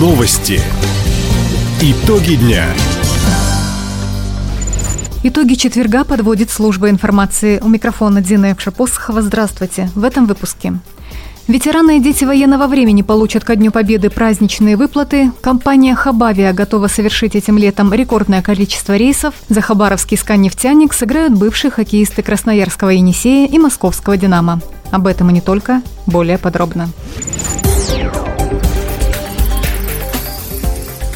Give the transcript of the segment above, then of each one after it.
Новости. Итоги дня. Итоги четверга подводит служба информации. У микрофона Дина Евшипосхова. Здравствуйте. В этом выпуске. Ветераны и дети военного времени получат ко Дню Победы праздничные выплаты. Компания «Хабавия» готова совершить этим летом рекордное количество рейсов. За хабаровский скан-нефтяник сыграют бывшие хоккеисты Красноярского «Енисея» и Московского «Динамо». Об этом и не только. Более подробно.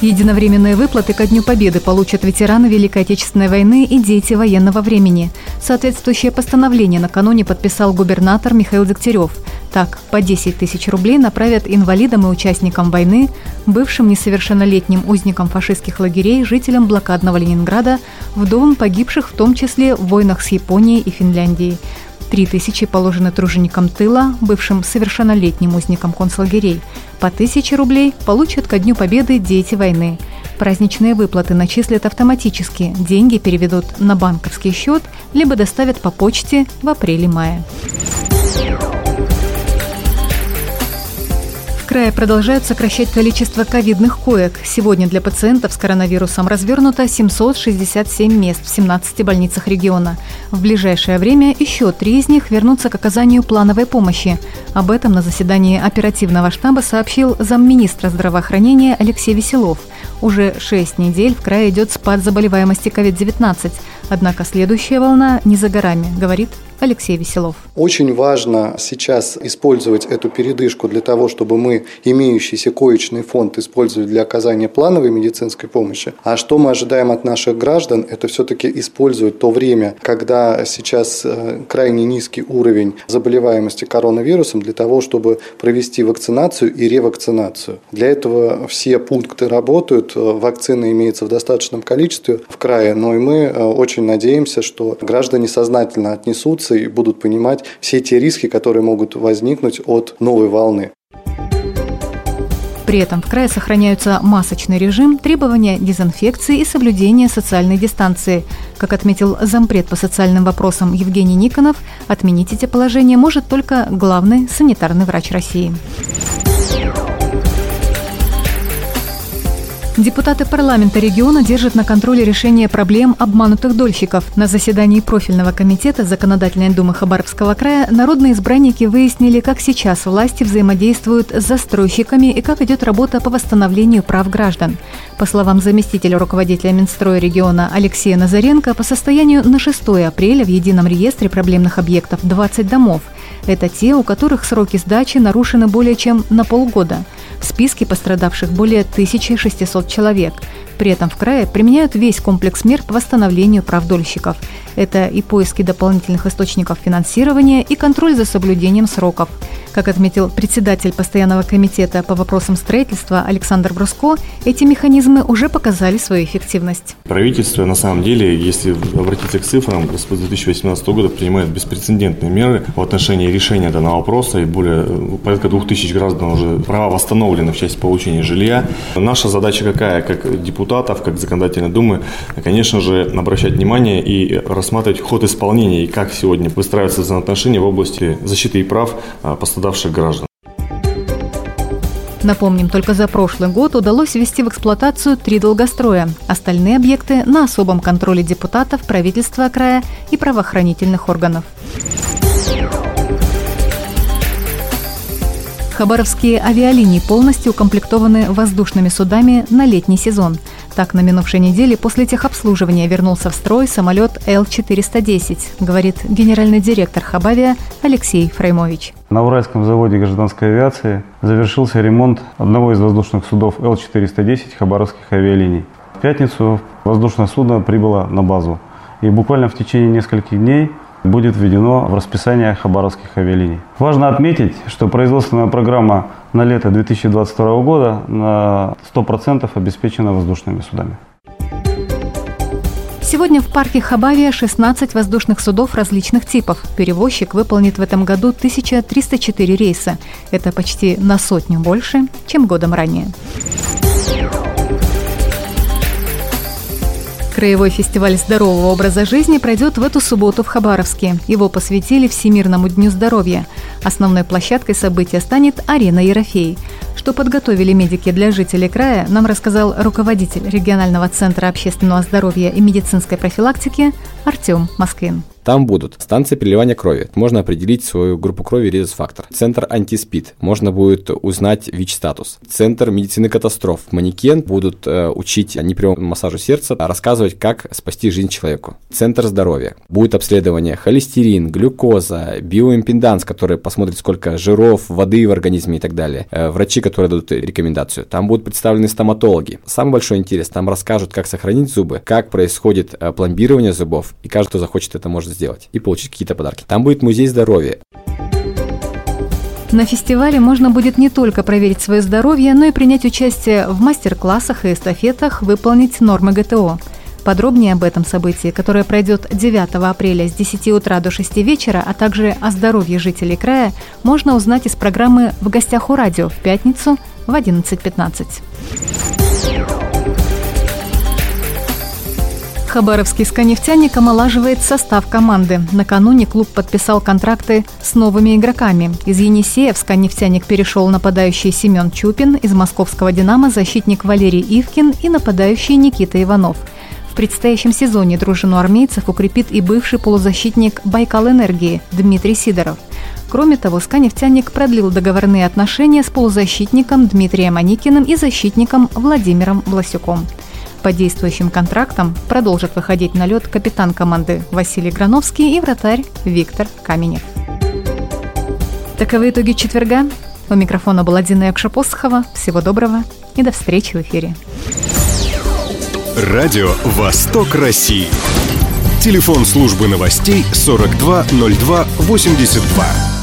Единовременные выплаты ко Дню Победы получат ветераны Великой Отечественной войны и дети военного времени. Соответствующее постановление накануне подписал губернатор Михаил Дегтярев. Так, по 10 тысяч рублей направят инвалидам и участникам войны, бывшим несовершеннолетним узникам фашистских лагерей, жителям блокадного Ленинграда, вдовам погибших в том числе в войнах с Японией и Финляндией. Три тысячи положены труженикам тыла, бывшим совершеннолетним узникам концлагерей. По тысяче рублей получат ко Дню Победы дети войны. Праздничные выплаты начислят автоматически, деньги переведут на банковский счет, либо доставят по почте в апреле-мае. Крае продолжают сокращать количество ковидных коек. Сегодня для пациентов с коронавирусом развернуто 767 мест в 17 больницах региона. В ближайшее время еще три из них вернутся к оказанию плановой помощи. Об этом на заседании оперативного штаба сообщил замминистра здравоохранения Алексей Веселов. Уже шесть недель в крае идет спад заболеваемости COVID-19. Однако следующая волна не за горами, говорит Алексей Веселов. Очень важно сейчас использовать эту передышку для того, чтобы мы имеющийся коечный фонд использовали для оказания плановой медицинской помощи. А что мы ожидаем от наших граждан, это все-таки использовать то время, когда сейчас э, крайне низкий уровень заболеваемости коронавирусом, для того, чтобы провести вакцинацию и ревакцинацию. Для этого все пункты работают, э, вакцина имеется в достаточном количестве в крае, но и мы э, очень надеемся, что граждане сознательно отнесутся и будут понимать все те риски, которые могут возникнуть от новой волны. При этом в крае сохраняются масочный режим, требования дезинфекции и соблюдения социальной дистанции. Как отметил зампред по социальным вопросам Евгений Никонов, отменить эти положения может только главный санитарный врач России. Депутаты парламента региона держат на контроле решение проблем обманутых дольщиков. На заседании профильного комитета Законодательной думы Хабаровского края народные избранники выяснили, как сейчас власти взаимодействуют с застройщиками и как идет работа по восстановлению прав граждан. По словам заместителя руководителя Минстроя региона Алексея Назаренко, по состоянию на 6 апреля в едином реестре проблемных объектов 20 домов. Это те, у которых сроки сдачи нарушены более чем на полгода. В списке пострадавших более 1600 человек человек – при этом в крае применяют весь комплекс мер по восстановлению прав дольщиков. Это и поиски дополнительных источников финансирования, и контроль за соблюдением сроков. Как отметил председатель постоянного комитета по вопросам строительства Александр Бруско, эти механизмы уже показали свою эффективность. Правительство, на самом деле, если обратиться к цифрам, с 2018 года принимает беспрецедентные меры в отношении решения данного вопроса, и более порядка 2000 граждан уже права восстановлены в части получения жилья. Наша задача какая, как депутатов, как законодательной думы, конечно же, обращать внимание и рассматривать ход исполнения и как сегодня выстраиваются взаимоотношения в области защиты и прав а, пострадавших граждан. Напомним, только за прошлый год удалось ввести в эксплуатацию три долгостроя. Остальные объекты на особом контроле депутатов, правительства края и правоохранительных органов. Хабаровские авиалинии полностью укомплектованы воздушными судами на летний сезон. Так, на минувшей неделе после техобслуживания вернулся в строй самолет Л-410, говорит генеральный директор Хабавия Алексей Фреймович. На Уральском заводе гражданской авиации завершился ремонт одного из воздушных судов Л-410 хабаровских авиалиний. В пятницу воздушное судно прибыло на базу. И буквально в течение нескольких дней будет введено в расписание хабаровских авиалиний. Важно отметить, что производственная программа на лето 2022 года на 100% обеспечена воздушными судами. Сегодня в парке Хабавия 16 воздушных судов различных типов. Перевозчик выполнит в этом году 1304 рейса. Это почти на сотню больше, чем годом ранее. Краевой фестиваль здорового образа жизни пройдет в эту субботу в Хабаровске. Его посвятили Всемирному дню здоровья. Основной площадкой события станет арена Ерофей. Что подготовили медики для жителей края, нам рассказал руководитель регионального центра общественного здоровья и медицинской профилактики Артем Москвин. Там будут станции переливания крови. Можно определить свою группу крови резус-фактор. Центр антиспид. Можно будет узнать ВИЧ-статус. Центр медицины катастроф. Манекен будут э, учить непрямому массажу сердца, а рассказывать, как спасти жизнь человеку. Центр здоровья. Будет обследование холестерин, глюкоза, биоимпеданс, который посмотрит, сколько жиров, воды в организме и так далее. Э, врачи, которые дадут рекомендацию. Там будут представлены стоматологи. Самый большой интерес. Там расскажут, как сохранить зубы, как происходит э, пломбирование зубов. И каждый, кто захочет, это может сделать и получить какие-то подарки. Там будет музей здоровья. На фестивале можно будет не только проверить свое здоровье, но и принять участие в мастер-классах и эстафетах, выполнить нормы ГТО. Подробнее об этом событии, которое пройдет 9 апреля с 10 утра до 6 вечера, а также о здоровье жителей края, можно узнать из программы «В гостях у радио» в пятницу в 11.15. Хабаровский «Сканефтяник» омолаживает состав команды. Накануне клуб подписал контракты с новыми игроками. Из Енисея в «Сканефтяник» перешел нападающий Семен Чупин, из московского «Динамо» защитник Валерий Ивкин и нападающий Никита Иванов. В предстоящем сезоне дружину армейцев укрепит и бывший полузащитник «Байкал Энергии» Дмитрий Сидоров. Кроме того, «Сканефтяник» продлил договорные отношения с полузащитником Дмитрием Аникиным и защитником Владимиром Власюком. По действующим контрактам продолжат выходить на лед капитан команды Василий Грановский и вратарь Виктор Каменев. Таковы итоги четверга. У микрофона была Дина Якшапосхова. Всего доброго и до встречи в эфире. Радио «Восток России». Телефон службы новостей 420282.